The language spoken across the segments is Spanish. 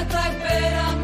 está esperando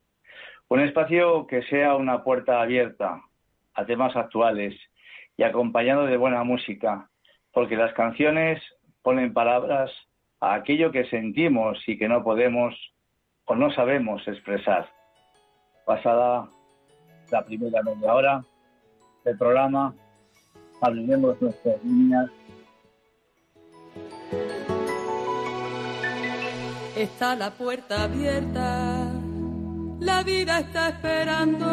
un espacio que sea una puerta abierta a temas actuales y acompañado de buena música, porque las canciones ponen palabras a aquello que sentimos y que no podemos o no sabemos expresar. Pasada la primera media hora del programa, abriremos nuestras líneas. Está la puerta abierta la vida está esperando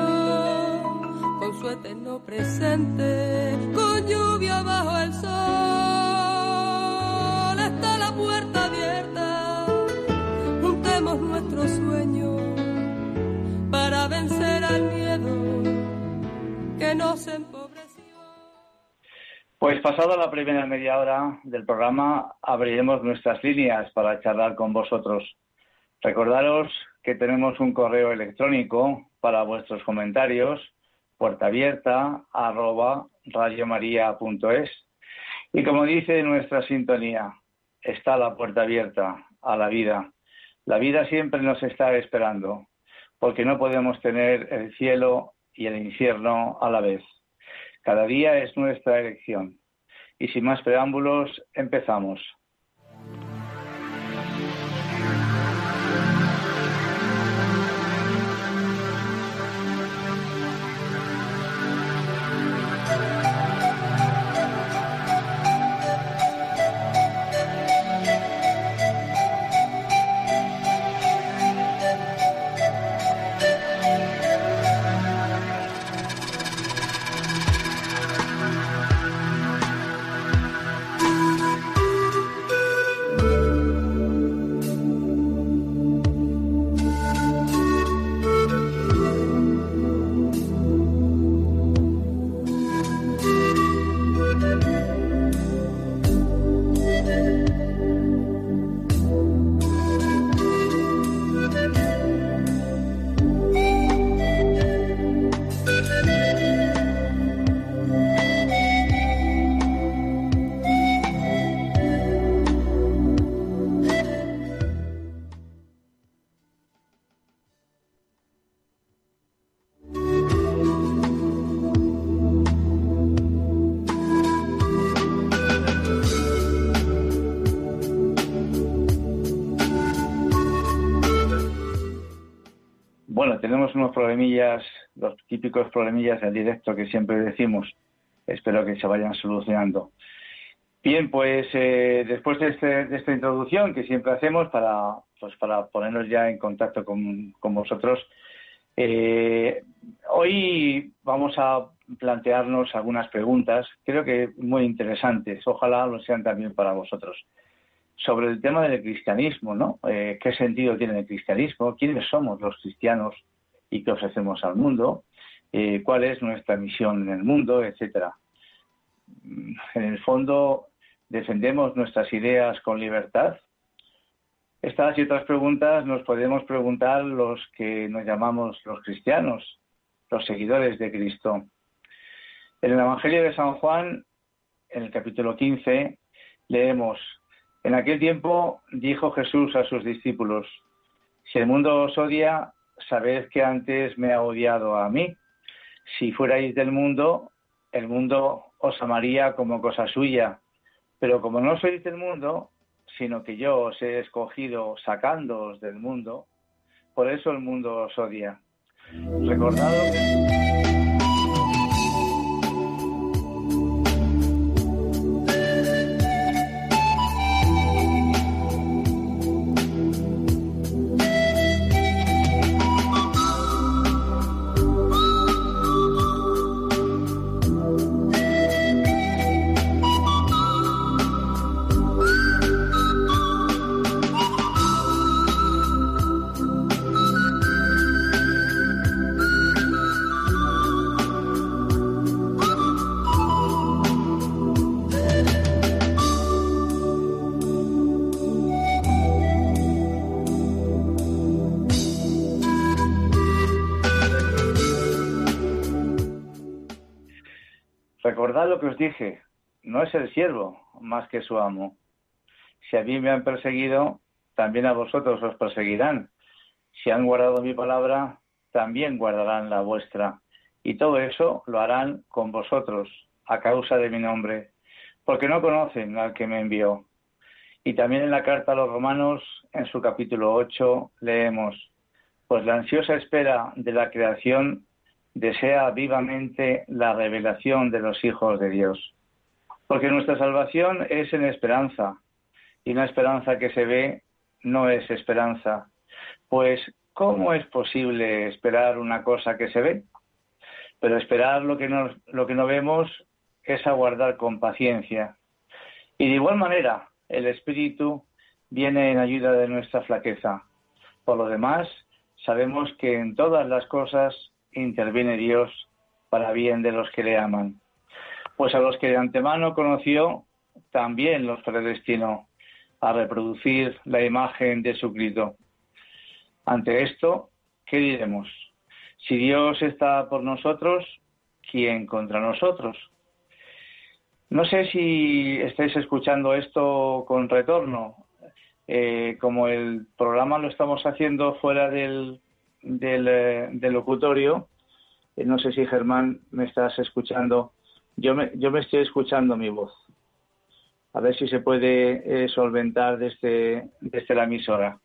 con su eterno presente, con lluvia bajo el sol. Está la puerta abierta, juntemos nuestros sueños para vencer al miedo que nos empobreció. Pues pasada la primera media hora del programa, abriremos nuestras líneas para charlar con vosotros. Recordaros que tenemos un correo electrónico para vuestros comentarios, puerta abierta arroba radiomaria.es. Y como dice nuestra sintonía, está la puerta abierta a la vida. La vida siempre nos está esperando, porque no podemos tener el cielo y el infierno a la vez. Cada día es nuestra elección. Y sin más preámbulos, empezamos. Los típicos problemillas del directo que siempre decimos. Espero que se vayan solucionando. Bien, pues eh, después este, de, esta introducción que siempre hacemos para, pues para ponernos ya en contacto con, vosotros, eh, hoy vamos a plantearnos algunas preguntas, creo que muy interesantes, ojalá lo sean también para vosotros, sobre el tema del cristianismo, ¿no? Eh, ¿Qué sentido tiene el cristianismo? ¿Quiénes somos los cristianos y qué ofrecemos al mundo? ¿Cuál es nuestra misión en el mundo? Etcétera en el fondo defendemos nuestras ideas con libertad? Estas y otras preguntas nos podemos preguntar los que nos llamamos los cristianos, los seguidores de Cristo. En el Evangelio de San Juan, en el capítulo 15, leemos, en aquel tiempo dijo Jesús a sus discípulos, si el mundo os odia, sabed que antes me ha odiado a mí. Si fuerais del mundo, el mundo os amaría como cosa suya, pero como no sois del mundo, sino que yo os he escogido sacándoos del mundo, por eso el mundo os odia. Recordad lo que os dije, no es el siervo más que su amo. Si a mí me han perseguido, también a vosotros os perseguirán. Si han guardado mi palabra, también guardarán la vuestra. Y todo eso lo harán con vosotros, a causa de mi nombre, porque no conocen al que me envió. Y también en la carta a los romanos, en su capítulo 8, leemos, pues la ansiosa espera de la creación desea vivamente la revelación de los hijos de Dios. Porque nuestra salvación es en esperanza, y una esperanza que se ve no es esperanza. Pues, ¿cómo es posible esperar una cosa que se ve? Pero esperar lo que no, lo que no vemos es aguardar con paciencia. Y de igual manera, el Espíritu viene en ayuda de nuestra flaqueza. Por lo demás, sabemos que en todas las cosas interviene Dios para bien de los que le aman. Pues a los que de antemano conoció, también los predestinó a reproducir la imagen de su Cristo. Ante esto, ¿qué diremos? Si Dios está por nosotros, ¿quién contra nosotros? No sé si estáis escuchando esto con retorno. Eh, como el programa lo estamos haciendo fuera del eh, del, locutorio. Eh, no sé si Germán me estás escuchando. Yo me, yo me estoy escuchando mi voz. A ver si se puede eh, solventar desde, desde la emisora.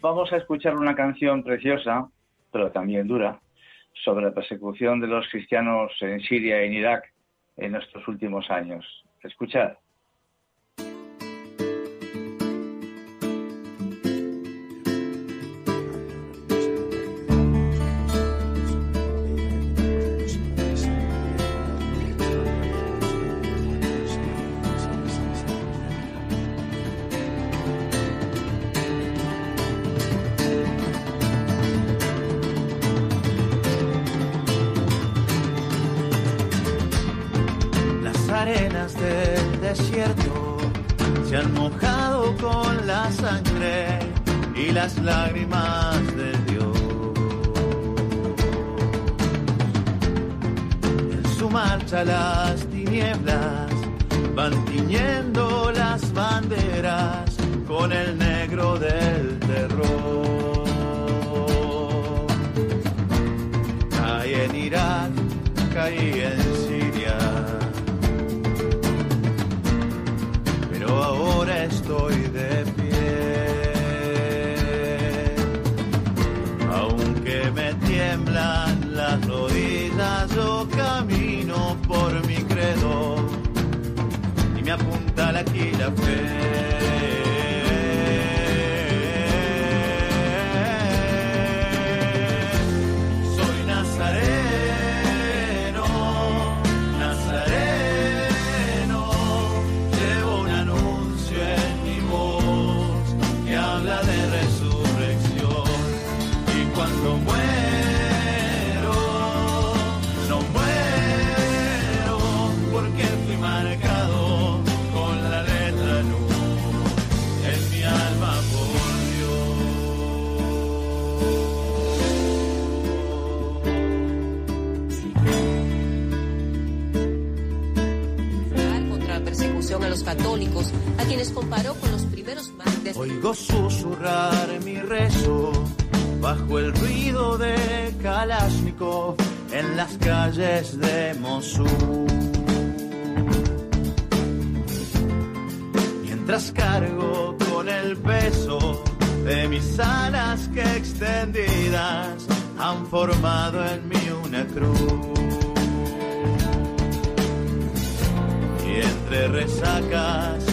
Vamos, a escuchar una canción preciosa, pero también dura, sobre la persecución de los cristianos en Siria y en Irak en estos últimos años. Escuchad. Mojado con la sangre y las lágrimas de Dios. En su marcha las tinieblas van tiñendo las banderas con el negro del terror. Aquí a quienes comparó con los primeros mártires. Oigo susurrar mi rezo bajo el ruido de Kalashnikov en las calles de Mossul. Mientras cargo con el peso de mis alas que extendidas han formado en mí una cruz. entre resacas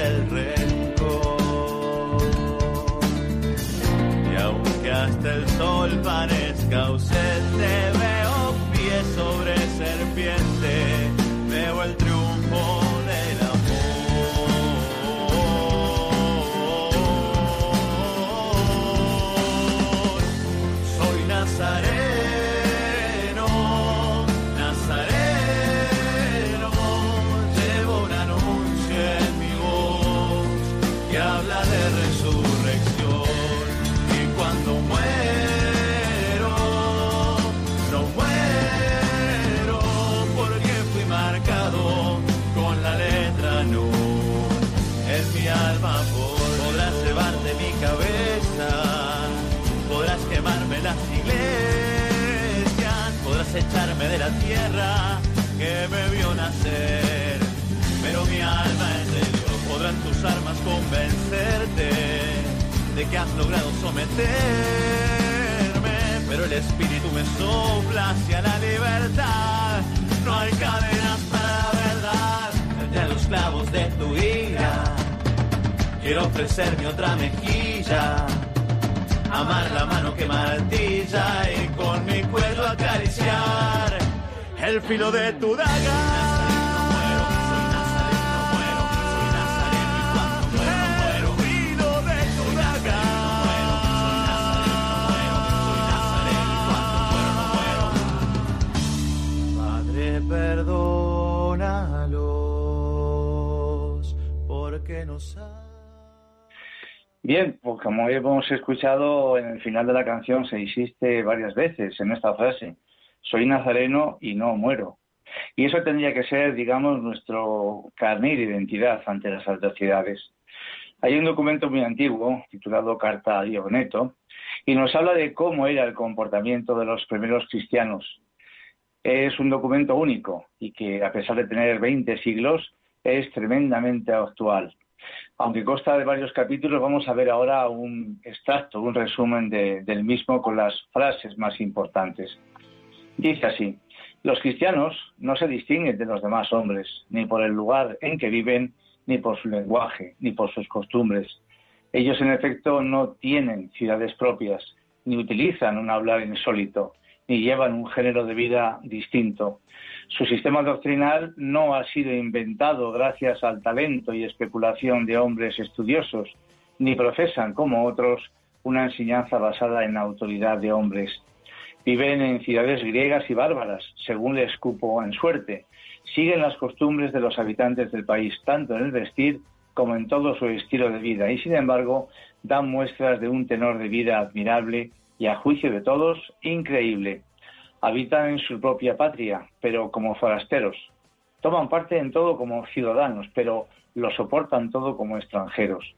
del rencor. Y aunque hasta el sol parezca ausente, veo pies sobre serpiente, de la tierra que me vio nacer. Pero mi alma Dios, podrán tus armas convencerte de que has logrado someterme. Pero el espíritu me sopla hacia la libertad. No hay cadenas para la verdad entre los clavos de tu ira. Quiero ofrecerme otra mejilla amar la mano que martilla y con mi cuello acariciar el filo de tu daga. perdónalos porque no. Bien, pues como hemos escuchado en el final de la canción se insiste varias veces en esta frase, soy nazareno y no muero. Y eso tendría que ser, digamos, nuestro carnet de identidad ante las autoridades. Hay un documento muy antiguo titulado Carta a Dioneto y nos habla de cómo era el comportamiento de los primeros cristianos. Es un documento único y que, a pesar de tener 20 siglos, es tremendamente actual. Aunque consta de varios capítulos, vamos a ver ahora un extracto, un resumen del mismo con las frases más importantes. Dice así, los cristianos no se distinguen de los demás hombres, ni por el lugar en que viven, ni por su lenguaje, ni por sus costumbres. Ellos, en efecto, no tienen ciudades propias, ni utilizan un hablar insólito, ni llevan un género de vida distinto. Su sistema doctrinal no ha sido inventado gracias al talento y especulación de hombres estudiosos, ni profesan, como otros, una enseñanza basada en la autoridad de hombres. Viven en ciudades griegas y bárbaras, según les cupo en suerte. Siguen las costumbres de los habitantes del país, tanto en el vestir como en todo su estilo de vida, y sin embargo dan muestras de un tenor de vida admirable y a juicio de todos, increíble. Habitan en su propia patria, pero como forasteros. Toman parte en todo como ciudadanos, pero lo soportan todo como extranjeros.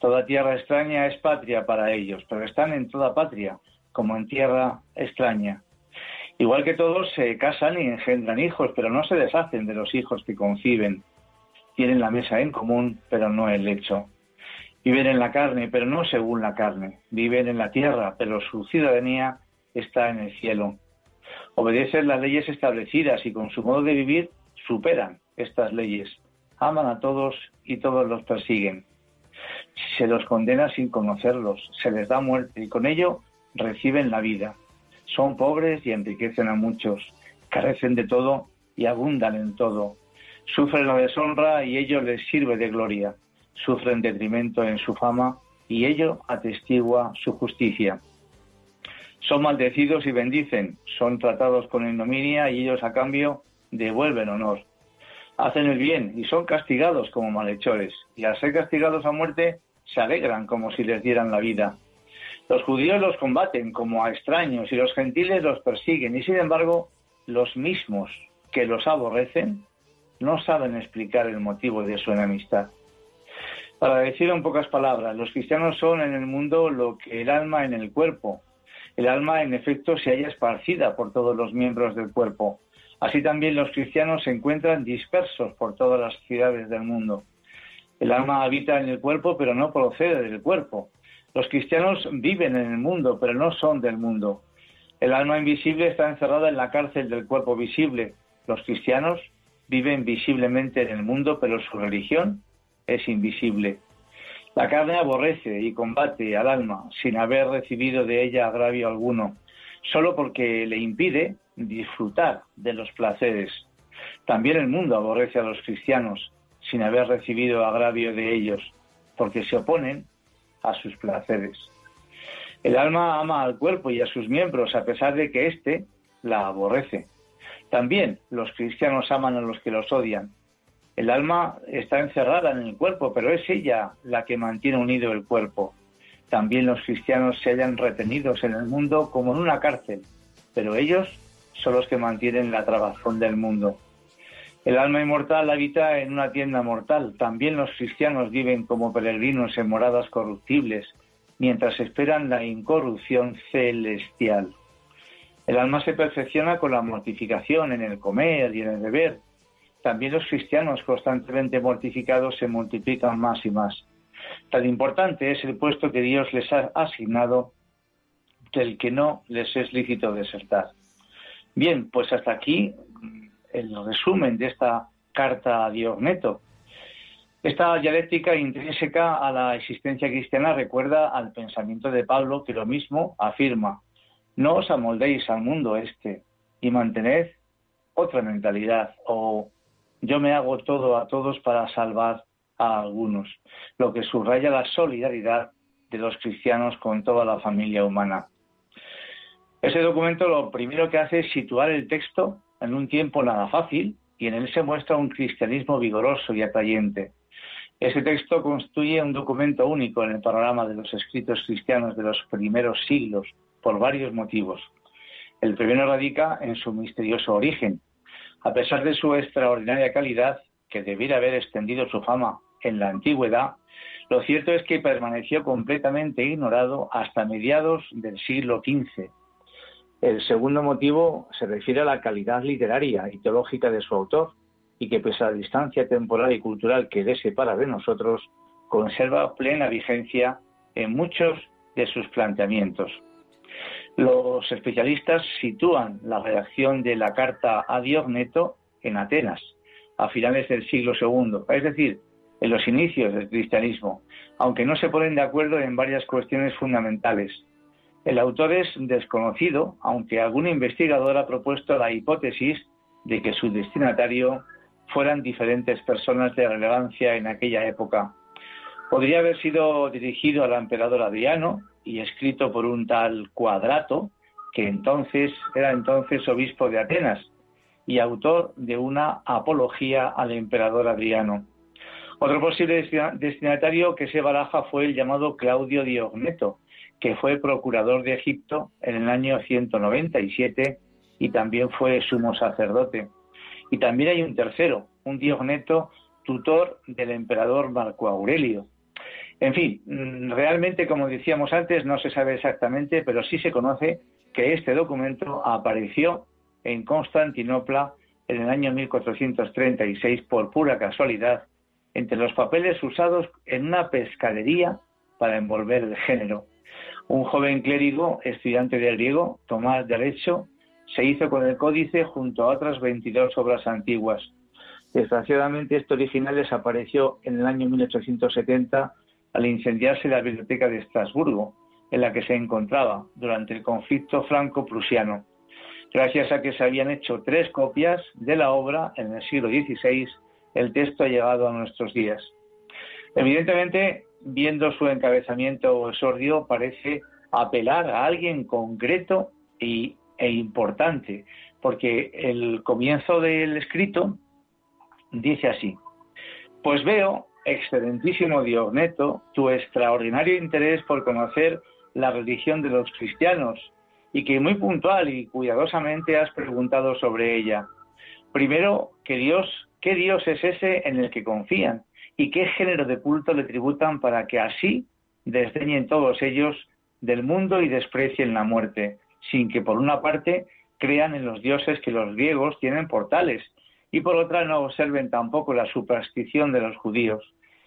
Toda tierra extraña es patria para ellos, pero están en toda patria, como en tierra extraña. Igual que todos se casan y engendran hijos, pero no se deshacen de los hijos que conciben. Tienen la mesa en común, pero no el lecho. Viven en la carne, pero no según la carne. Viven en la tierra, pero su ciudadanía está en el cielo. Obedecen las leyes establecidas y con su modo de vivir superan estas leyes. Aman a todos y todos los persiguen. Se los condena sin conocerlos, se les da muerte y con ello reciben la vida. Son pobres y enriquecen a muchos, carecen de todo y abundan en todo. Sufren la deshonra y ello les sirve de gloria. Sufren detrimento en su fama y ello atestigua su justicia. Son maldecidos y bendicen, son tratados con ignominia y ellos a cambio devuelven honor. Hacen el bien y son castigados como malhechores, y al ser castigados a muerte se alegran como si les dieran la vida. Los judíos los combaten como a extraños y los gentiles los persiguen, y sin embargo los mismos que los aborrecen no saben explicar el motivo de su enemistad. Para decirlo en pocas palabras, los cristianos son en el mundo lo que el alma en el cuerpo. El alma, en efecto, se halla esparcida por todos los miembros del cuerpo. Así también los cristianos se encuentran dispersos por todas las ciudades del mundo. El alma habita en el cuerpo, pero no procede del cuerpo. Los cristianos viven en el mundo, pero no son del mundo. El alma invisible está encerrada en la cárcel del cuerpo visible. Los cristianos viven visiblemente en el mundo, pero su religión es invisible. La carne aborrece y combate al alma sin haber recibido de ella agravio alguno, solo porque le impide disfrutar de los placeres. También el mundo aborrece a los cristianos sin haber recibido agravio de ellos, porque se oponen a sus placeres. El alma ama al cuerpo y a sus miembros a pesar de que éste la aborrece. También los cristianos aman a los que los odian. El alma está encerrada en el cuerpo, pero es ella la que mantiene unido el cuerpo. También los cristianos se hallan retenidos en el mundo como en una cárcel, pero ellos son los que mantienen la trabazón del mundo. El alma inmortal habita en una tienda mortal. También los cristianos viven como peregrinos en moradas corruptibles, mientras esperan la incorrupción celestial. El alma se perfecciona con la mortificación en el comer y en el beber. También los cristianos constantemente mortificados se multiplican más y más. Tan importante es el puesto que Dios les ha asignado del que no les es lícito desertar. Bien, pues hasta aquí el resumen de esta carta a Diogneto. Esta dialéctica intrínseca a la existencia cristiana recuerda al pensamiento de Pablo que lo mismo afirma, no os amoldéis al mundo este y mantened otra mentalidad o yo me hago todo a todos para salvar a algunos, lo que subraya la solidaridad de los cristianos con toda la familia humana. Ese documento lo primero que hace es situar el texto en un tiempo nada fácil y en él se muestra un cristianismo vigoroso y atrayente. Ese texto constituye un documento único en el panorama de los escritos cristianos de los primeros siglos por varios motivos. El primero radica en su misterioso origen. A pesar de su extraordinaria calidad, que debiera haber extendido su fama en la antigüedad, lo cierto es que permaneció completamente ignorado hasta mediados del siglo XV el segundo motivo se refiere a la calidad literaria y teológica de su autor y que pese a la distancia temporal y cultural que le separa de nosotros, conserva plena vigencia en muchos de sus planteamientos. Los especialistas sitúan la redacción de la carta a Diogneto en Atenas, a finales del siglo II, es decir, en los inicios del cristianismo, aunque no se ponen de acuerdo en varias cuestiones fundamentales, el autor es desconocido, aunque algún investigador ha propuesto la hipótesis de que su destinatario fueran diferentes personas de relevancia en aquella época. Podría haber sido dirigido al emperador Adriano y escrito por un tal Cuadrato, que entonces era entonces obispo de Atenas y autor de una apología al emperador Adriano. Otro posible destinatario que se baraja fue el llamado Claudio Diogneto, que fue procurador de Egipto en el año 197 y también fue sumo sacerdote. Y también hay un tercero, un Diogneto, tutor del emperador Marco Aurelio. En fin, mm, realmente, como decíamos antes, no se sabe exactamente, pero sí se conoce que este documento apareció en Constantinopla en el año 1436 por pura casualidad entre los papeles usados en una pescadería para envolver el género. Un joven clérigo, estudiante de griego, Tomás de Arecho, se hizo con el códice junto a otras 22 obras antiguas. Desgraciadamente, este original desapareció en el año 1870 al incendiarse la biblioteca de Estrasburgo, en la que se encontraba durante el conflicto franco-prusiano gracias a que se habían hecho tres copias de la obra en el siglo XVI, el texto ha llegado a nuestros días. Evidentemente, viendo su encabezamiento o exordio, parece apelar a alguien concreto e importante, porque el comienzo del escrito dice así, pues veo, excelentísimo Diogneto, tu extraordinario interés por conocer la religión de los cristianos y que muy puntual y cuidadosamente has preguntado sobre ella. Primero, ¿qué Dios, qué Dios es ese en el que confían y qué género de culto le tributan para que así desdeñen todos ellos del mundo y desprecien la muerte, sin que por una parte crean en los dioses que los griegos tienen portales y por otra no observen tampoco la superstición de los judíos.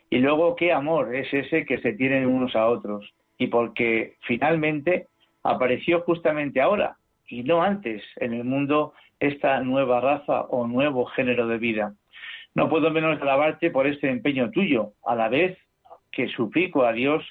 Y luego, ¿qué amor es ese que se tienen unos a otros? Y porque finalmente apareció justamente ahora y no antes en el mundo esta nueva raza o nuevo género de vida. No puedo menos alabarte por este empeño tuyo, a la vez que suplico a Dios,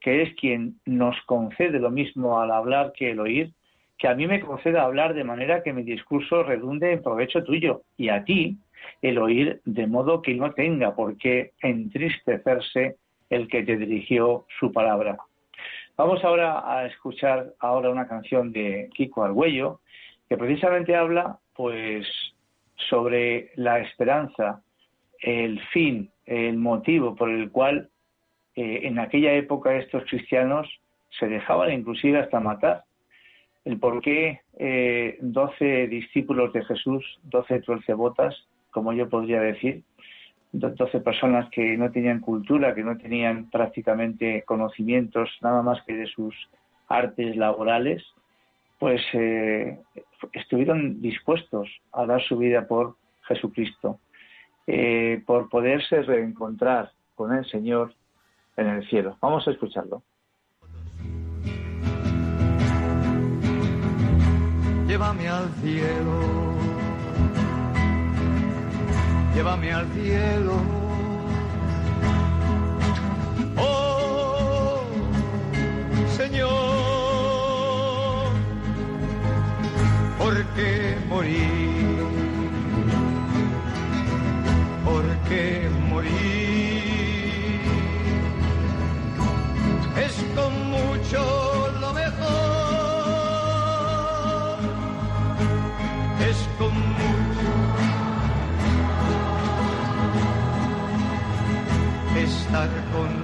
que es quien nos concede lo mismo al hablar que el oír, que a mí me conceda hablar de manera que mi discurso redunde en provecho tuyo y a ti el oír de modo que no tenga por qué entristecerse el que te dirigió su palabra. Vamos ahora a escuchar ahora una canción de Kiko Argüello que precisamente habla pues sobre la esperanza, el fin, el motivo por el cual eh, en aquella época estos cristianos se dejaban inclusive hasta matar. El por qué eh, doce discípulos de Jesús, doce botas, como yo podría decir, 12 personas que no tenían cultura, que no tenían prácticamente conocimientos nada más que de sus artes laborales, pues eh, estuvieron dispuestos a dar su vida por Jesucristo, eh, por poderse reencontrar con el Señor en el cielo. Vamos a escucharlo. Llévame al cielo llévame al cielo. Oh, Señor, ¿por qué morir? ¿Por qué morir? Es con mucho lo mejor. Es con estar contigo.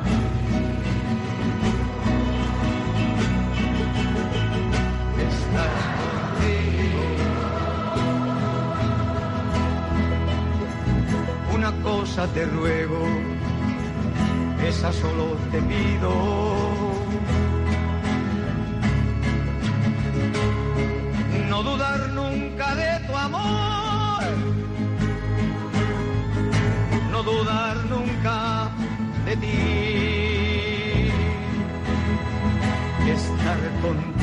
Cosa te ruego, esa solo te pido. No dudar nunca de tu amor. No dudar nunca de ti estar contigo.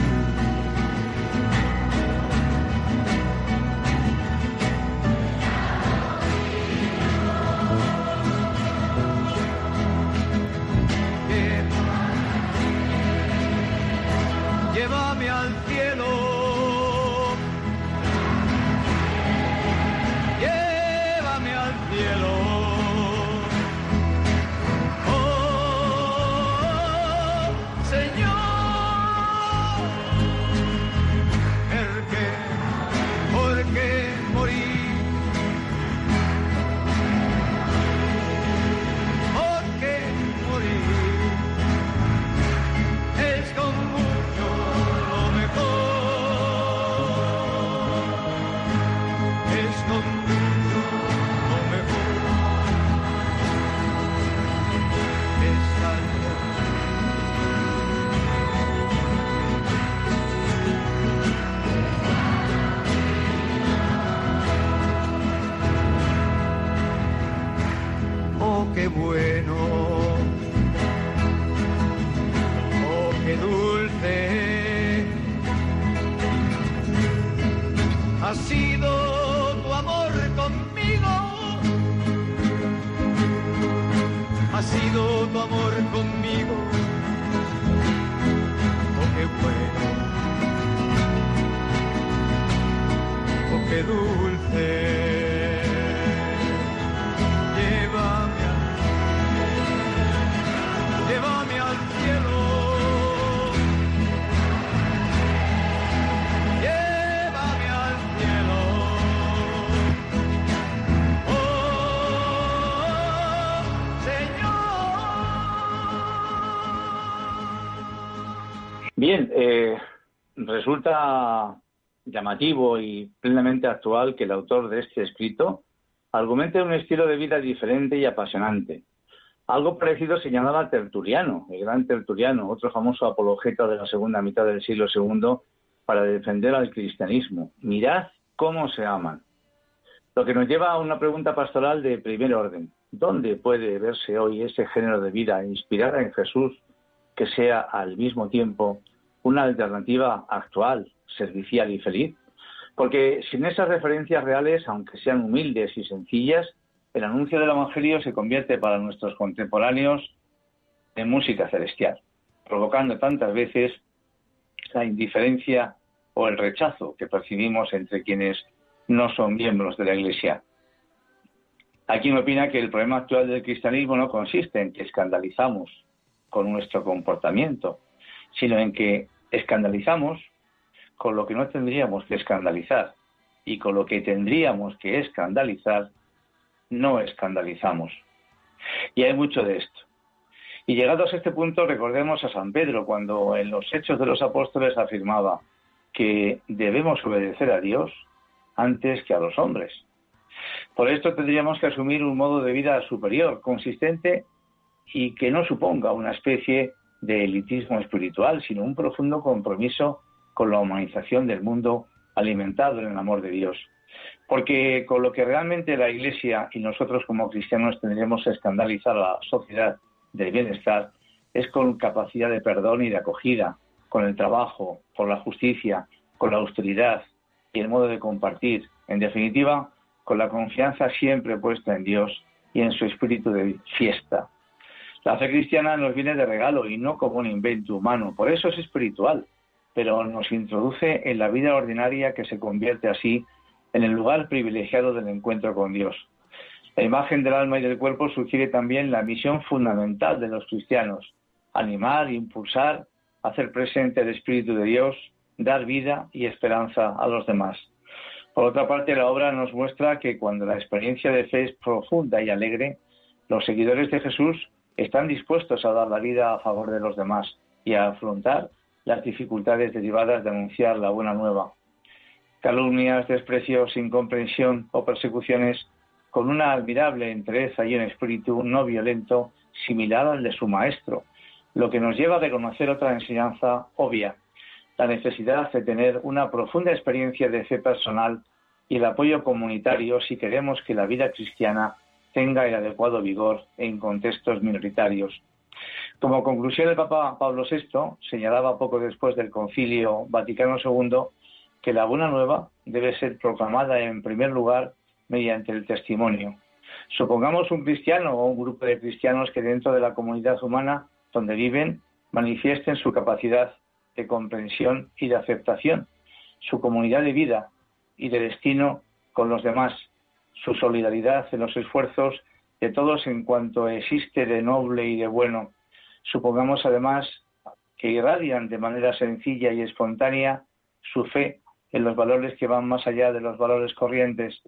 Bien, eh, resulta llamativo y plenamente actual que el autor de este escrito argumente un estilo de vida diferente y apasionante. Algo parecido señalaba Tertuliano, el gran Tertuliano, otro famoso apologeta de la segunda mitad del siglo II, para defender al cristianismo. Mirad cómo se aman. Lo que nos lleva a una pregunta pastoral de primer orden. ¿Dónde puede verse hoy ese género de vida inspirada en Jesús que sea al mismo tiempo una alternativa actual, servicial y feliz. Porque sin esas referencias reales, aunque sean humildes y sencillas, el anuncio del Evangelio se convierte para nuestros contemporáneos en música celestial, provocando tantas veces la indiferencia o el rechazo que percibimos entre quienes no son miembros de la Iglesia. Hay quien opina que el problema actual del cristianismo no consiste en que escandalizamos con nuestro comportamiento, sino en que escandalizamos con lo que no tendríamos que escandalizar y con lo que tendríamos que escandalizar, no escandalizamos. Y hay mucho de esto. Y llegados a este punto, recordemos a San Pedro cuando en los Hechos de los Apóstoles afirmaba que debemos obedecer a Dios antes que a los hombres. Por esto tendríamos que asumir un modo de vida superior, consistente y que no suponga una especie de elitismo espiritual, sino un profundo compromiso con la humanización del mundo alimentado en el amor de Dios. Porque con lo que realmente la Iglesia y nosotros como cristianos tendremos que escandalizar a la sociedad del bienestar es con capacidad de perdón y de acogida, con el trabajo, con la justicia, con la austeridad y el modo de compartir. En definitiva, con la confianza siempre puesta en Dios y en su espíritu de fiesta. La fe cristiana nos viene de regalo y no como un invento humano, por eso es espiritual, pero nos introduce en la vida ordinaria que se convierte así en el lugar privilegiado del encuentro con Dios. La imagen del alma y del cuerpo sugiere también la misión fundamental de los cristianos, animar, impulsar, hacer presente el Espíritu de Dios, dar vida y esperanza a los demás. Por otra parte, la obra nos muestra que cuando la experiencia de fe es profunda y alegre, los seguidores de Jesús están dispuestos a dar la vida a favor de los demás y a afrontar las dificultades derivadas de anunciar la buena nueva. Calumnias, desprecios, incomprensión o persecuciones con una admirable entereza y un espíritu no violento similar al de su maestro, lo que nos lleva a reconocer otra enseñanza obvia, la necesidad de tener una profunda experiencia de fe personal y el apoyo comunitario si queremos que la vida cristiana tenga el adecuado vigor en contextos minoritarios. Como conclusión, el Papa Pablo VI señalaba poco después del Concilio Vaticano II que la buena nueva debe ser proclamada en primer lugar mediante el testimonio. Supongamos un cristiano o un grupo de cristianos que dentro de la comunidad humana donde viven manifiesten su capacidad de comprensión y de aceptación, su comunidad de vida y de destino con los demás, su solidaridad en los esfuerzos de todos en cuanto existe de noble y de bueno. Supongamos además que irradian de manera sencilla y espontánea su fe en los valores que van más allá de los valores corrientes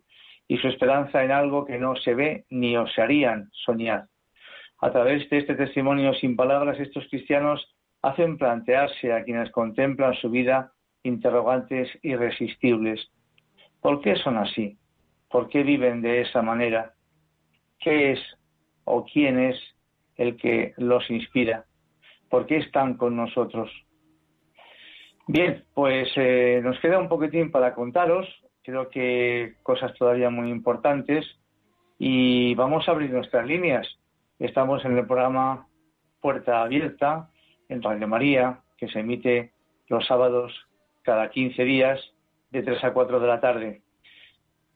y su esperanza en algo que no se ve ni osarían soñar. A través de este testimonio sin palabras, estos cristianos hacen plantearse a quienes contemplan su vida interrogantes irresistibles. ¿Por qué son así? ¿Por qué viven de esa manera? ¿Qué es o quién es el que los inspira? ¿Por qué están con nosotros? Bien, pues eh, nos queda un poquitín para contaros, creo que cosas todavía muy importantes y vamos a abrir nuestras líneas. Estamos en el programa Puerta Abierta en Radio María, que se emite los sábados cada 15 días de 3 a 4 de la tarde.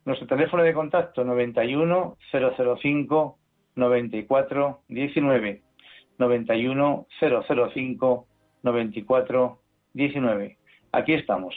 Nuestro teléfono de contacto 91 005 94 19 91 005 94 19. Aquí estamos.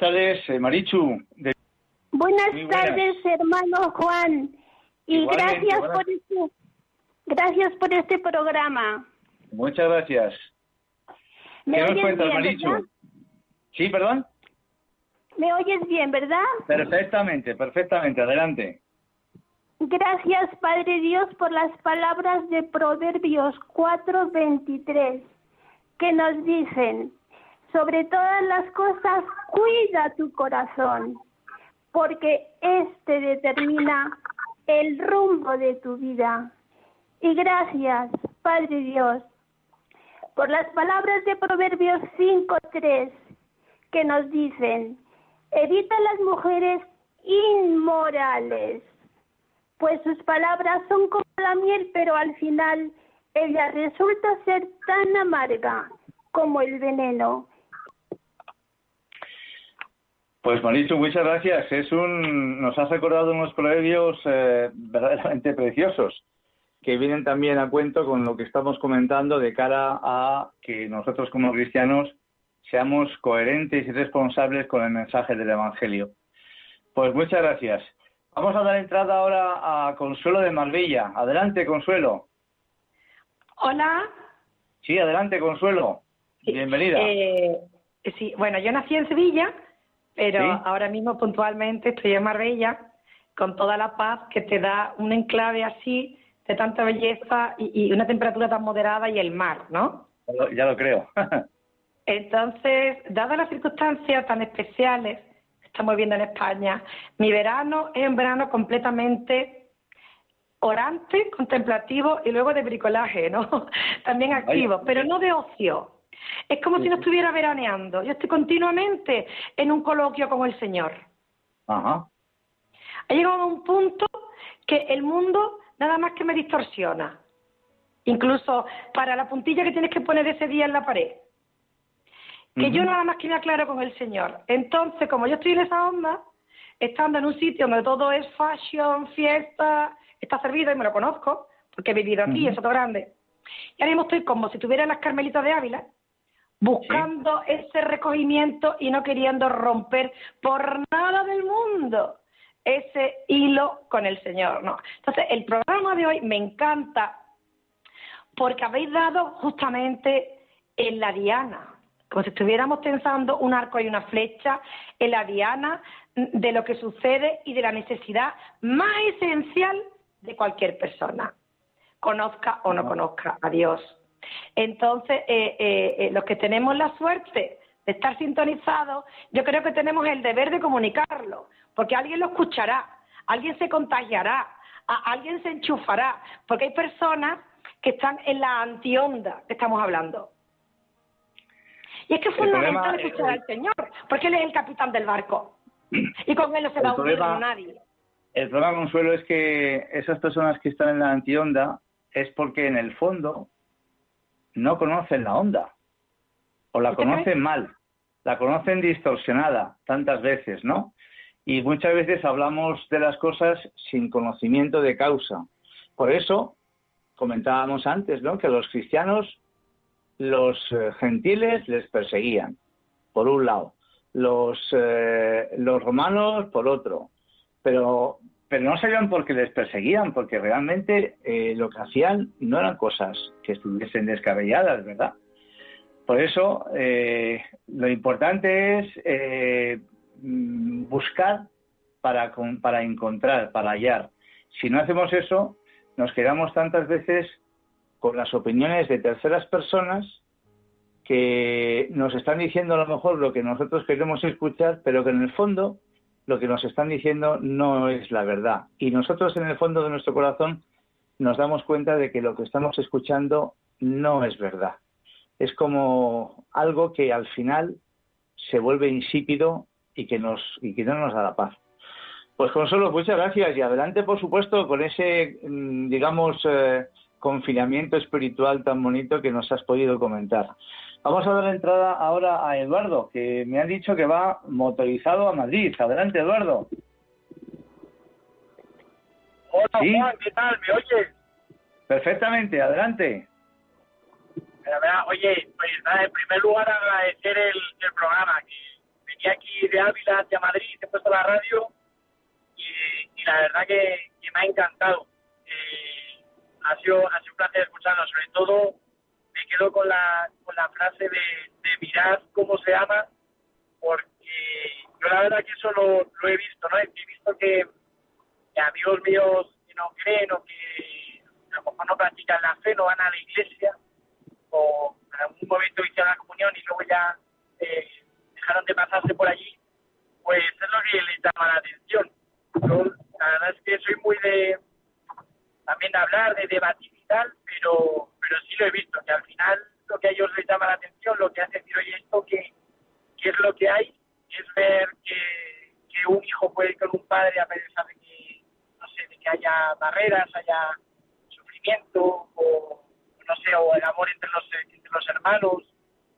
Tardes, eh, Marichu. De... Buenas, buenas. tardes, hermano Juan. Y Igualmente, gracias buenas- por este, gracias por este programa. Muchas gracias. ¿Me ¿Qué nos cuentas, bien, Marichu? verdad? Sí, perdón. ¿Me oyes bien, verdad? Perfectamente, perfectamente. Adelante. Gracias, Padre Dios, por las palabras de Proverbios 4:23, que nos dicen, sobre todas las cosas, cuida tu corazón, porque éste determina el rumbo de tu vida. Y gracias, Padre Dios, por las palabras de Proverbios 5:3, que nos dicen, evita las mujeres inmorales pues sus palabras son como la miel, pero al final ella resulta ser tan amarga como el veneno. Pues Marichu, muchas gracias. Es un, nos has recordado unos proverbios eh, verdaderamente preciosos que vienen también a cuento con lo que estamos comentando de cara a que nosotros como cristianos seamos coherentes y responsables con el mensaje del Evangelio. Pues muchas gracias. Vamos a dar entrada ahora a Consuelo de Marbella. Adelante, Consuelo. Hola. Sí, adelante, Consuelo. Bienvenida. Eh, sí, bueno, yo nací en Sevilla, pero Sí. ahora mismo puntualmente estoy en Marbella con toda la paz que te da un enclave así de tanta belleza y, y una temperatura tan moderada y el mar, ¿no? Ya lo- Ya lo creo. Entonces, dadas las circunstancias tan especiales que estamos viendo en España, mi verano es un verano completamente orante, contemplativo y luego de bricolaje, ¿no? También activo, pero no de ocio. Es como si no estuviera veraneando. Yo estoy continuamente en un coloquio con el Señor. Ajá. Ha llegado a un punto que el mundo nada más que me distorsiona. Incluso para la puntilla que tienes que poner ese día en la pared. Que yo nada más que me aclaro con el Señor. Entonces, como yo estoy en esa onda, estando en un sitio donde todo es fashion, fiesta, está servido y me lo conozco, porque he vivido aquí, en Soto Grande. Y ahora mismo estoy como si tuviera las Carmelitas de Ávila, buscando ese recogimiento y no queriendo romper por nada del mundo ese hilo con el Señor, ¿no? Entonces, el programa de hoy me encanta porque habéis dado justamente en la diana, como si estuviéramos tensando un arco y una flecha en la diana de lo que sucede y de la necesidad más esencial de cualquier persona, conozca o no conozca a Dios. Entonces, eh, eh, eh, los que tenemos la suerte de estar sintonizados, yo creo que tenemos el deber de comunicarlo, porque alguien lo escuchará, alguien se contagiará, alguien se enchufará, porque hay personas que están en la antionda que estamos hablando. Y es que es fundamental escuchar al Señor, porque Él es el capitán del barco. Y con Él no se va a unir nadie. El problema, Consuelo, es que esas personas que están en la antionda es porque en el fondo no conocen la onda. O la conocen mal. La conocen distorsionada tantas veces, ¿no? Y muchas veces hablamos de las cosas sin conocimiento de causa. Por eso, comentábamos antes, ¿no? Que los cristianos los eh, gentiles les perseguían, por un lado, los, eh, los romanos por otro, pero, pero no sabían por qué les perseguían, porque realmente eh, lo que hacían no eran cosas que estuviesen descabelladas, ¿verdad? Por eso, lo importante es buscar para, para encontrar, para hallar. Si no hacemos eso, nos quedamos tantas veces con las opiniones de terceras personas que nos están diciendo a lo mejor lo que nosotros queremos escuchar, pero que en el fondo lo que nos están diciendo no es la verdad. Y nosotros en el fondo de nuestro corazón nos damos cuenta de que lo que estamos escuchando no es verdad. Es como algo que al final se vuelve insípido y que, no nos da la paz. Pues Consuelo, muchas gracias y adelante, por supuesto, con ese, mm, digamos, eh, confinamiento espiritual tan bonito que nos has podido comentar. Vamos a dar entrada ahora a Eduardo, que me han dicho que va motorizado a Madrid. Adelante, Eduardo. Hola, Juan, ¿qué tal? ¿Me oyes? Perfectamente, adelante. Oye, pues en primer lugar agradecer el, programa. Que venía aquí de Ávila hacia Madrid, he puesto la radio y, la verdad que, me ha encantado. Eh, ha sido, ha sido un placer escucharlo. Sobre todo me quedo con la, con la frase de, de mirar cómo se ama, porque yo la verdad que eso lo, lo he visto, ¿no? He visto que, amigos míos que no creen o que a lo mejor no practican la fe, no van a la iglesia, o en algún momento hicieron la comunión y luego ya eh, dejaron de pasarse por allí, pues es lo que les llama la atención. Yo, la verdad es que soy muy de, también hablar, de debatir pero, pero sí lo he visto, que al final lo que a ellos les llama la atención, lo que hace decir, oye, esto que, es lo que hay, es ver que, que un hijo puede ir con un padre a pesar de que, no sé, de que haya barreras, haya sufrimiento, o no sé, o el amor entre los, entre los hermanos,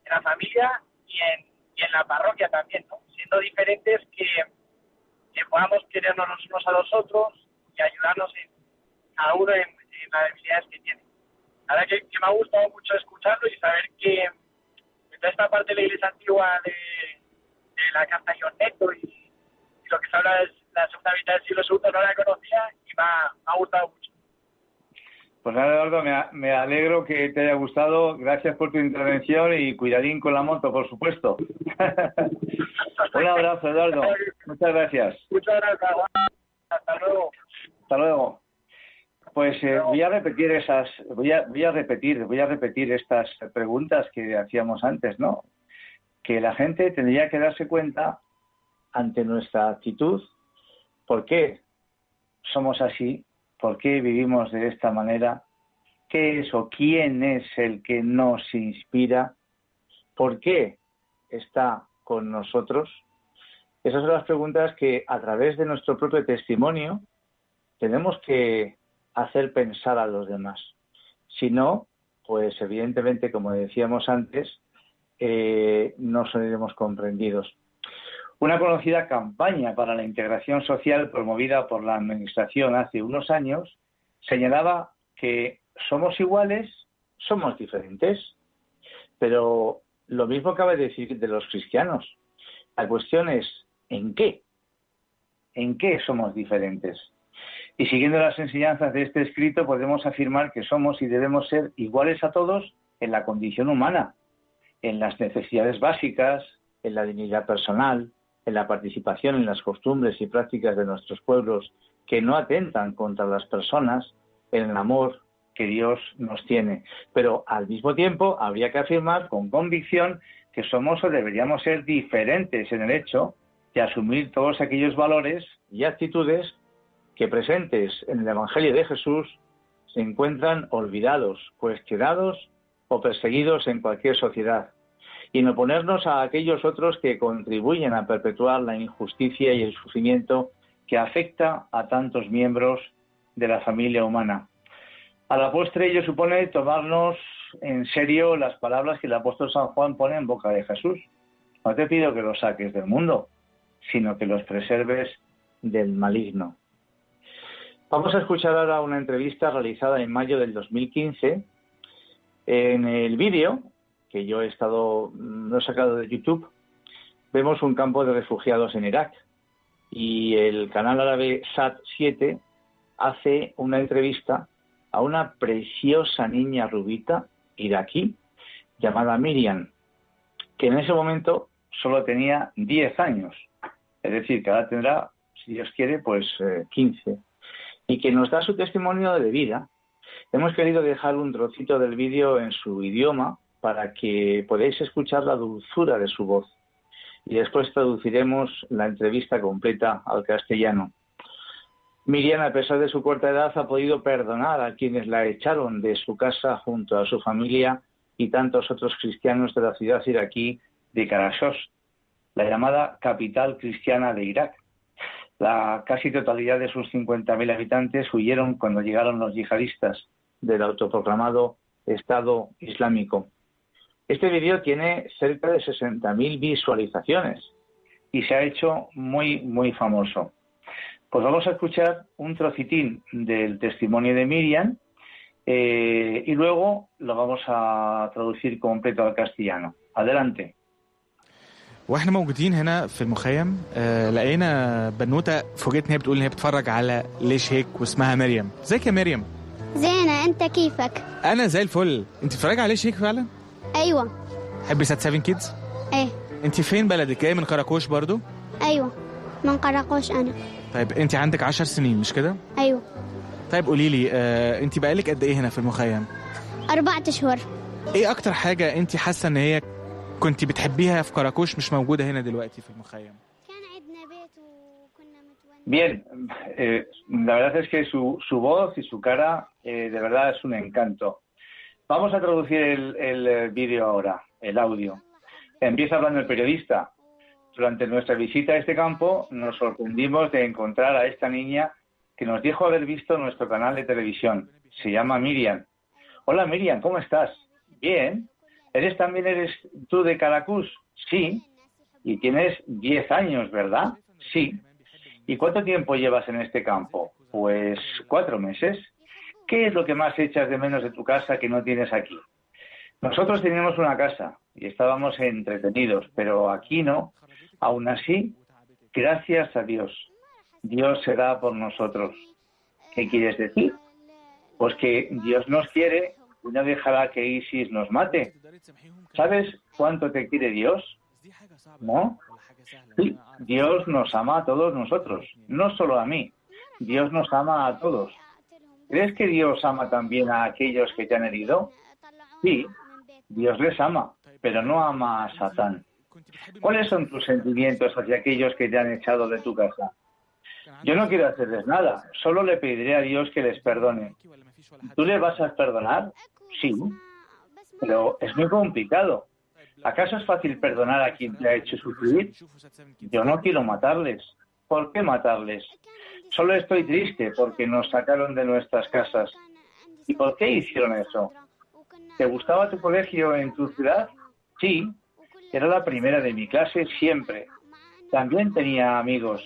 en la familia y en, y en la parroquia también, ¿no? Siendo diferentes que, que podamos querernos los unos a los otros y ayudarnos en cada uno en, las debilidades que tiene. La verdad que, me ha gustado mucho escucharlo y saber que toda esta parte de la iglesia antigua de, la carta Neto y, y, lo que se habla es la segunda mitad del siglo segundo no la conocía y me ha, gustado mucho. Pues nada, Eduardo, me, me, alegro que te haya gustado. Gracias por tu intervención y cuidadín con la moto, por supuesto. Un abrazo, Eduardo. Muchas gracias. Muchas gracias. Hasta luego. Hasta luego. Pues eh, voy a repetir esas, voy a, voy a repetir, voy a repetir estas preguntas que hacíamos antes, ¿no? Que la gente tendría que darse cuenta ante nuestra actitud, por qué somos así, por qué vivimos de esta manera, qué es o quién es el que nos inspira, por qué está con nosotros. Esas son las preguntas que a través de nuestro propio testimonio tenemos que hacer pensar a los demás. Si no, pues evidentemente, como decíamos antes, eh, no seremos comprendidos. Una conocida campaña para la integración social promovida por la Administración hace unos años señalaba que somos iguales, somos diferentes. Pero lo mismo cabe decir de los cristianos. La cuestión es, ¿en qué? ¿En qué somos diferentes? Y siguiendo las enseñanzas de este escrito, podemos afirmar que somos y debemos ser iguales a todos en la condición humana, en las necesidades básicas, en la dignidad personal, en la participación en las costumbres y prácticas de nuestros pueblos que no atentan contra las personas, en el amor que Dios nos tiene. Pero al mismo tiempo habría que afirmar con convicción que somos o deberíamos ser diferentes en el hecho de asumir todos aquellos valores y actitudes que presentes en el Evangelio de Jesús se encuentran olvidados, cuestionados o perseguidos en cualquier sociedad, y en oponernos a aquellos otros que contribuyen a perpetuar la injusticia y el sufrimiento que afecta a tantos miembros de la familia humana. A la postre ello supone tomarnos en serio las palabras que el apóstol San Juan pone en boca de Jesús. No te pido que los saques del mundo, sino que los preserves del maligno. Vamos a escuchar ahora una entrevista realizada en mayo del 2015. En el vídeo, que yo he estado, lo he sacado de YouTube, vemos un campo de refugiados en Irak. Y el canal árabe SAT7 hace una entrevista a una preciosa niña rubita iraquí llamada Miriam, que en ese momento solo tenía 10 años. Es decir, que ahora tendrá, si Dios quiere, pues 15. Y que nos da su testimonio de vida. Hemos querido dejar un trocito del vídeo en su idioma para que podáis escuchar la dulzura de su voz. Y después traduciremos la entrevista completa al castellano. Miriam, a pesar de su corta edad, ha podido perdonar a quienes la echaron de su casa junto a su familia y tantos otros cristianos de la ciudad iraquí de Karashos, la llamada capital cristiana de Irak. La casi totalidad de sus 50.000 habitantes huyeron cuando llegaron los yihadistas del autoproclamado Estado Islámico. Este vídeo tiene cerca de 60.000 visualizaciones y se ha hecho muy, muy famoso. Pues vamos a escuchar un trocitín del testimonio de Miriam eh, y luego lo vamos a traducir completo al castellano. Adelante. وإحنا موجودين هنا في المخيم آه لقينا بنوتة فوجئت إن هي بتقول إن هي بتتفرج على ليش هيك واسمها مريم. إزيك يا مريم؟ زينة أنت كيفك؟ أنا زي الفل. أنت بتتفرجي على ليش هيك فعلا؟ أيوه. تحبي سات 7 كيدز؟ إيه. أنت فين بلدك؟ جاية من كراكوش برضو؟ أيوه من قراقوش أنا. طيب أنت عندك 10 سنين مش كده؟ أيوه. طيب قولي لي آه أنت بقالك قد إيه هنا في المخيم؟ أربعة أشهر. إيه أكتر حاجة أنت حاسة إن هي كنت بتحبيها في كراكوش مش موجوده هنا دلوقتي في المخيم كان عندنا بيت وكنا متونسين Bien, eh, la verdad es que su, su voz y su cara eh, de verdad es un encanto. Vamos a traducir el, el eh, vídeo ahora, el audio. Empieza hablando el periodista. Durante nuestra visita a este campo nos sorprendimos de encontrar a esta niña que nos dijo haber visto nuestro canal de televisión. Se llama Miriam. Hola Miriam, ¿cómo estás? Bien. ¿Eres también eres tú de Caracús? Sí. Y tienes 10 años, ¿verdad? Sí. ¿Y cuánto tiempo llevas en este campo? Pues cuatro meses. ¿Qué es lo que más echas de menos de tu casa que no tienes aquí? Nosotros teníamos una casa y estábamos entretenidos, pero aquí no. Aún así, gracias a Dios, Dios será por nosotros. ¿Qué quieres decir? Pues que Dios nos quiere y no dejará que ISIS nos mate. ¿Sabes cuánto te quiere Dios? ¿No? Sí, Dios nos ama a todos nosotros, no solo a mí. Dios nos ama a todos. ¿Crees que Dios ama también a aquellos que te han herido? Sí, Dios les ama, pero no ama a Satán. ¿Cuáles son tus sentimientos hacia aquellos que te han echado de tu casa? Yo no quiero hacerles nada, solo le pediré a Dios que les perdone. ¿Tú le vas a perdonar? Sí, pero es muy complicado. ¿Acaso es fácil perdonar a quien te ha hecho sufrir? Yo no quiero matarles. ¿Por qué matarles? Solo estoy triste porque nos sacaron de nuestras casas. ¿Y por qué hicieron eso? ¿Te gustaba tu colegio en tu ciudad? Sí, era la primera de mi clase siempre. También tenía amigos.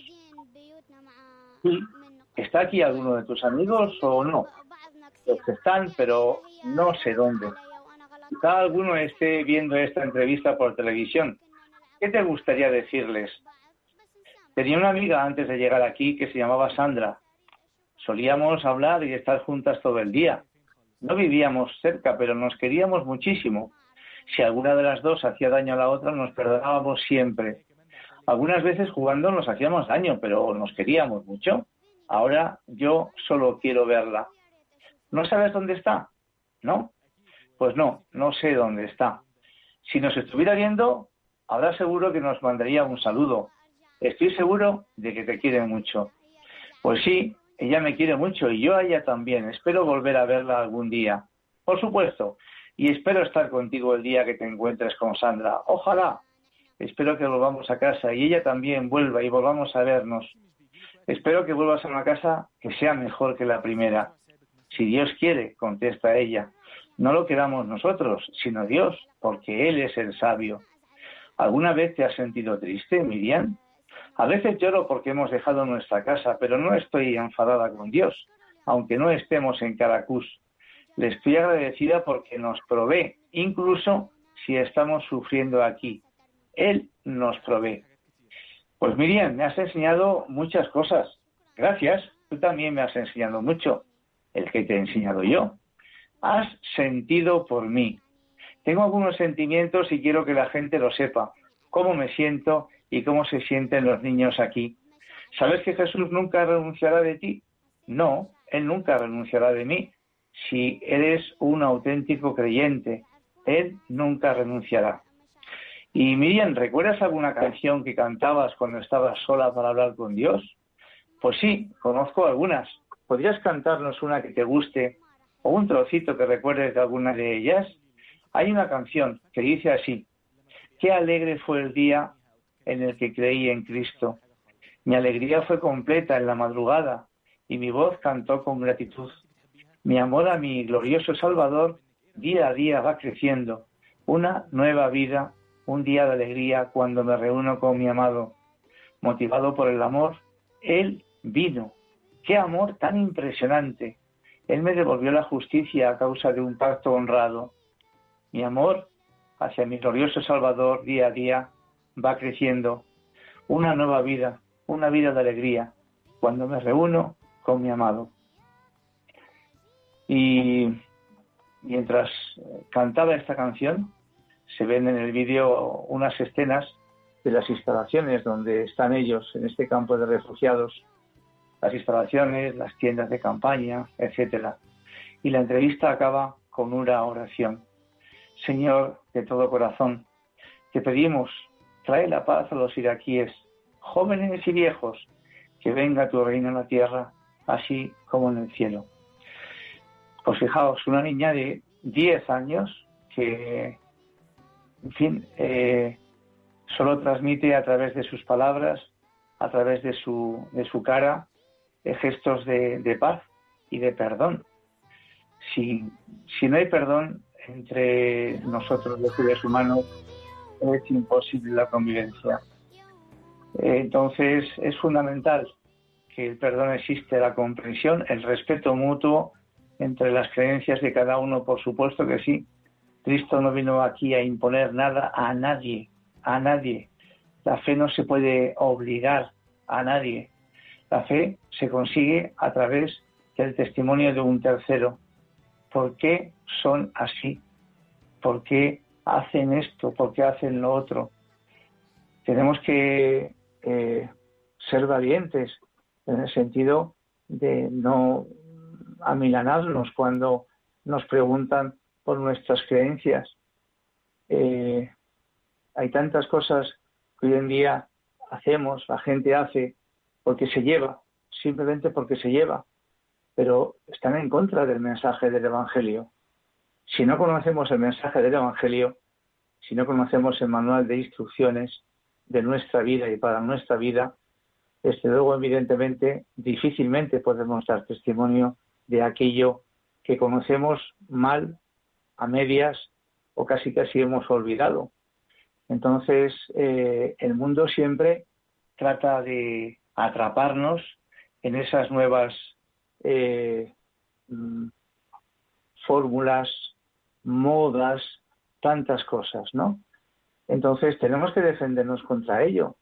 ¿Está aquí alguno de tus amigos o no? Pues están, pero no sé dónde. Quizá alguno esté viendo esta entrevista por televisión. ¿Qué te gustaría decirles? Tenía una amiga antes de llegar aquí que se llamaba Sandra. Solíamos hablar y estar juntas todo el día. No vivíamos cerca, pero nos queríamos muchísimo. Si alguna de las dos hacía daño a la otra, nos perdonábamos siempre. Algunas veces jugando nos hacíamos daño, pero nos queríamos mucho. Ahora yo solo quiero verla. ¿No sabes dónde está? ¿No? Pues no, no sé dónde está. Si nos estuviera viendo, habrá seguro que nos mandaría un saludo. Estoy seguro de que te quiere mucho. Pues sí, ella me quiere mucho y yo a ella también. Espero volver a verla algún día. Por supuesto. Y espero estar contigo el día que te encuentres con Sandra. Ojalá. Espero que volvamos a casa y ella también vuelva y volvamos a vernos. Espero que vuelvas a una casa que sea mejor que la primera. Si Dios quiere, contesta ella. No lo queramos nosotros, sino Dios, porque Él es el sabio. ¿Alguna vez te has sentido triste, Miriam? A veces lloro porque hemos dejado nuestra casa, pero no estoy enfadada con Dios, aunque no estemos en Caracús. Le estoy agradecida porque nos provee, incluso si estamos sufriendo aquí. Él nos provee. Pues Miriam, me has enseñado muchas cosas. Gracias. Tú también me has enseñado mucho. El que te he enseñado yo. Has sentido por mí. Tengo algunos sentimientos y quiero que la gente lo sepa. Cómo me siento y cómo se sienten los niños aquí. ¿Sabes que Jesús nunca renunciará de ti? No, Él nunca renunciará de mí. Si eres un auténtico creyente, Él nunca renunciará. Y Miriam, ¿recuerdas alguna canción que cantabas cuando estabas sola para hablar con Dios? Pues sí, conozco algunas. ¿Podrías cantarnos una que te guste o un trocito que recuerdes de alguna de ellas? Hay una canción que dice así, qué alegre fue el día en el que creí en Cristo. Mi alegría fue completa en la madrugada y mi voz cantó con gratitud. Mi amor a mi glorioso Salvador día a día va creciendo. Una nueva vida un día de alegría cuando me reúno con mi amado. Motivado por el amor, Él vino. ¡Qué amor tan impresionante! Él me devolvió la justicia a causa de un pacto honrado. Mi amor hacia mi glorioso Salvador día a día va creciendo. Una nueva vida, una vida de alegría, cuando me reúno con mi amado. Y mientras cantaba esta canción, se ven en el vídeo unas escenas de las instalaciones donde están ellos en este campo de refugiados, las instalaciones, las tiendas de campaña, etcétera. Y la entrevista acaba con una oración. Señor, de todo corazón, te pedimos, trae la paz a los iraquíes, jóvenes y viejos, que venga tu reino en la tierra, así como en el cielo. Pues fijaos, una niña de 10 años que en fin, eh, solo transmite a través de sus palabras, a través de su, de su cara, eh, gestos de, paz y de perdón. Si, si no hay perdón entre nosotros los seres humanos, es imposible la convivencia. Eh, entonces es fundamental que el perdón existe, la comprensión, el respeto mutuo entre las creencias de cada uno, por supuesto que sí, Cristo no vino aquí a imponer nada a nadie, a nadie. La fe no se puede obligar a nadie. La fe se consigue a través del testimonio de un tercero. ¿Por qué son así? ¿Por qué hacen esto? ¿Por qué hacen lo otro? Tenemos que eh, ser valientes en el sentido de no amilanarnos cuando nos preguntan por nuestras creencias. Eh, hay tantas cosas que hoy en día hacemos, la gente hace, porque se lleva, simplemente porque se lleva, pero están en contra del mensaje del Evangelio. Si no conocemos el mensaje del Evangelio, si no conocemos el manual de instrucciones de nuestra vida y para nuestra vida, desde luego, evidentemente, difícilmente podemos dar testimonio de aquello que conocemos mal a medias o casi casi hemos olvidado. Entonces, eh, el mundo siempre trata de atraparnos en esas nuevas eh, mm, fórmulas, modas, tantas cosas, ¿no? Entonces tenemos que defendernos contra ello.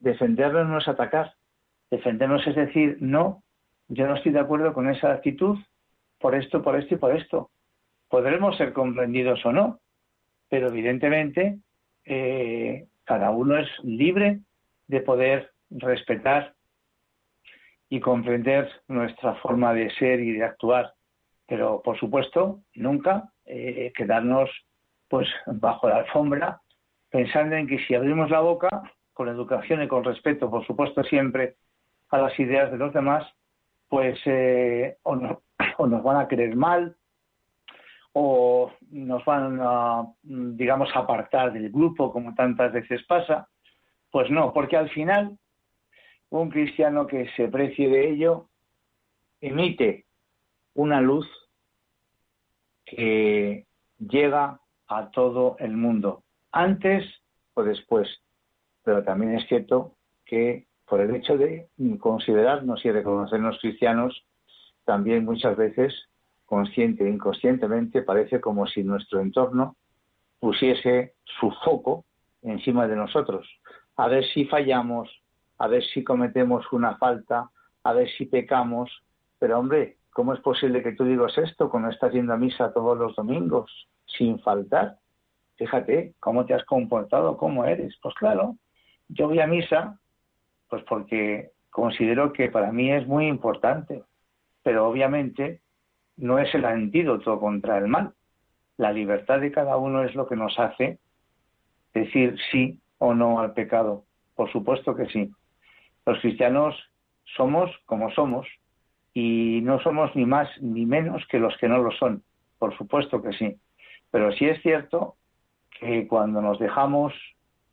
Defendernos no es atacar. Defendernos es decir, no, yo no estoy de acuerdo con esa actitud por esto, por esto y por esto podremos ser comprendidos o no, pero evidentemente eh, cada uno es libre de poder respetar y comprender nuestra forma de ser y de actuar, pero por supuesto nunca eh, quedarnos pues bajo la alfombra pensando en que si abrimos la boca con educación y con respeto, por supuesto siempre a las ideas de los demás, pues eh, o, o nos van a creer mal o nos van a, digamos, apartar del grupo como tantas veces pasa. Pues no, porque al final un cristiano que se precie de ello emite una luz que llega a todo el mundo, antes o después. Pero también es cierto que por el hecho de considerarnos y reconocernos cristianos, también muchas veces, consciente e inconscientemente, parece como si nuestro entorno pusiese su foco encima de nosotros, a ver si fallamos, a ver si cometemos una falta, a ver si pecamos. Pero hombre, ¿cómo es posible que tú digas esto cuando estás yendo a misa todos los domingos sin faltar? Fíjate cómo te has comportado, cómo eres. Pues claro, yo voy a misa pues porque considero que para mí es muy importante, pero obviamente no es el antídoto contra el mal. La libertad de cada uno es lo que nos hace decir sí o no al pecado. Por supuesto que sí. Los cristianos somos como somos y no somos ni más ni menos que los que no lo son. Por supuesto que sí. Pero sí es cierto que cuando nos dejamos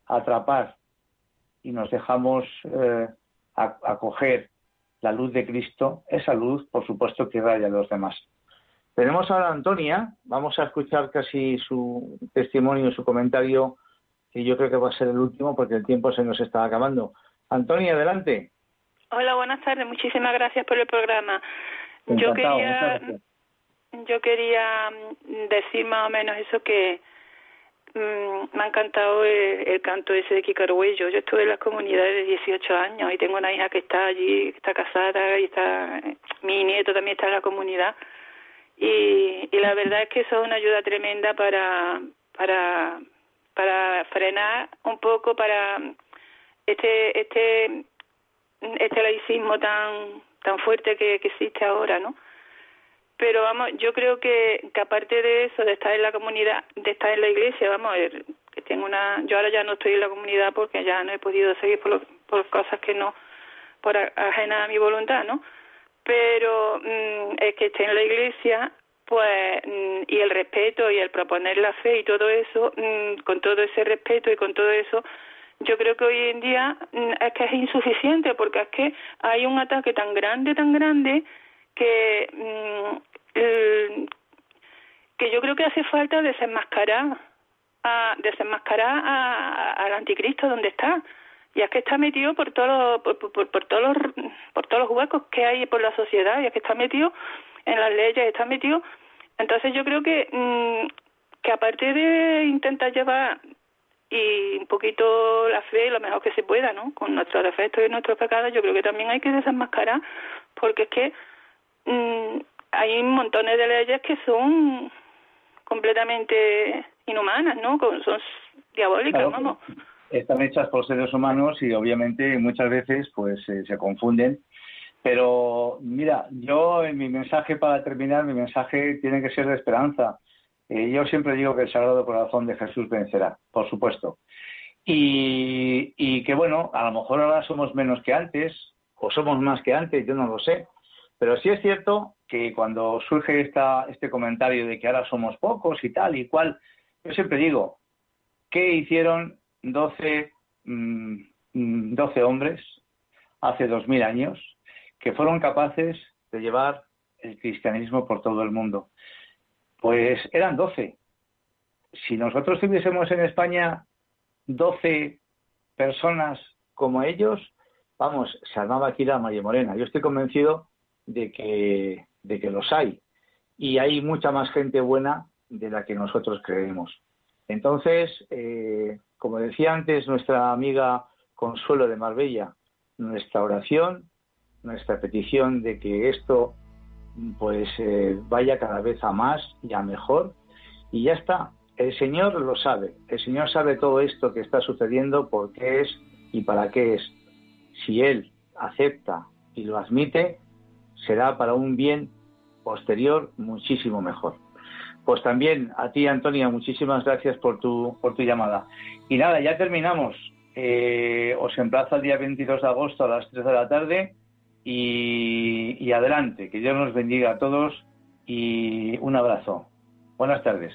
atrapar y nos dejamos eh, acoger la luz de Cristo, esa luz, por supuesto, que raya a los demás. Tenemos ahora a Antonia, vamos a escuchar casi su testimonio, su comentario, que yo creo que va a ser el último porque el tiempo se nos está acabando. Antonia, adelante. Hola, buenas tardes, muchísimas gracias por el programa. yo quería, yo quería mm, decir más o menos eso que Mm, me ha encantado el, canto ese de Kika Yo estuve en las comunidades de 18 años y tengo una hija que está allí, que está casada y está mi nieto también está en la comunidad y, la verdad es que eso es una ayuda tremenda para para para frenar un poco para este este este laicismo tan tan fuerte que existe ahora, ¿no? Pero vamos, yo creo que, que aparte de eso, de estar en la comunidad, de estar en la iglesia, vamos, que tengo una, yo ahora ya no estoy en la comunidad porque ya no he podido seguir por, por cosas que no, por ajena a mi voluntad, ¿no? Pero mm, es que esté en la iglesia, pues, mm, y el respeto y el proponer la fe y todo eso, mm, con todo ese respeto y con todo eso, yo creo que hoy en día es que es insuficiente porque es que hay un ataque tan grande, tan grande, que creo que hace falta desenmascarar desenmascarar a, al anticristo donde está. Y es que está metido por todos por, por, todos los por todos los huecos que hay por la sociedad y es que está metido en las leyes está metido. Entonces yo creo que mm, que aparte de intentar llevar y un poquito la fe lo mejor que se pueda no con nuestros defectos y nuestros pecados yo creo que también hay que desenmascarar porque es que mm, hay montones de leyes que son completamente inhumanas, ¿no? Son diabólicas, vamos. Están hechas por seres humanos y obviamente muchas veces pues eh, se confunden. Pero mira, yo en mi mensaje para terminar, mi mensaje tiene que ser de esperanza. Eh, yo siempre digo que el Sagrado Corazón de Jesús vencerá, por supuesto. Y, y que bueno, a lo mejor ahora somos menos que antes, o somos más que antes, yo no lo sé. Pero sí es cierto que cuando surge esta, este comentario de que ahora somos pocos y tal y cual, yo siempre digo, ¿qué hicieron 12, 12 mm, mm, hombres hace dos mil años que fueron capaces de llevar el cristianismo por todo el mundo? Pues eran 12. Si nosotros tuviésemos en España 12 personas como ellos, vamos, se armaba aquí la María Morena. Yo estoy convencido de que de que los hay. Y hay mucha más gente buena de la que nosotros creemos. Entonces, eh, como decía antes nuestra amiga Consuelo de Marbella, nuestra oración, nuestra petición de que esto pues eh, vaya cada vez a más y a mejor. Y ya está, El Señor lo sabe, el Señor sabe todo esto que está sucediendo, por qué es y para qué es. Si Él acepta y lo admite, será para un bien posterior muchísimo mejor. Pues también a ti, Antonia, muchísimas gracias por tu, por tu llamada. Y nada, ya terminamos. Eh, os emplazo el día 22 de agosto a las 3 de la tarde y, y adelante. Que Dios nos bendiga a todos y un abrazo. Buenas tardes.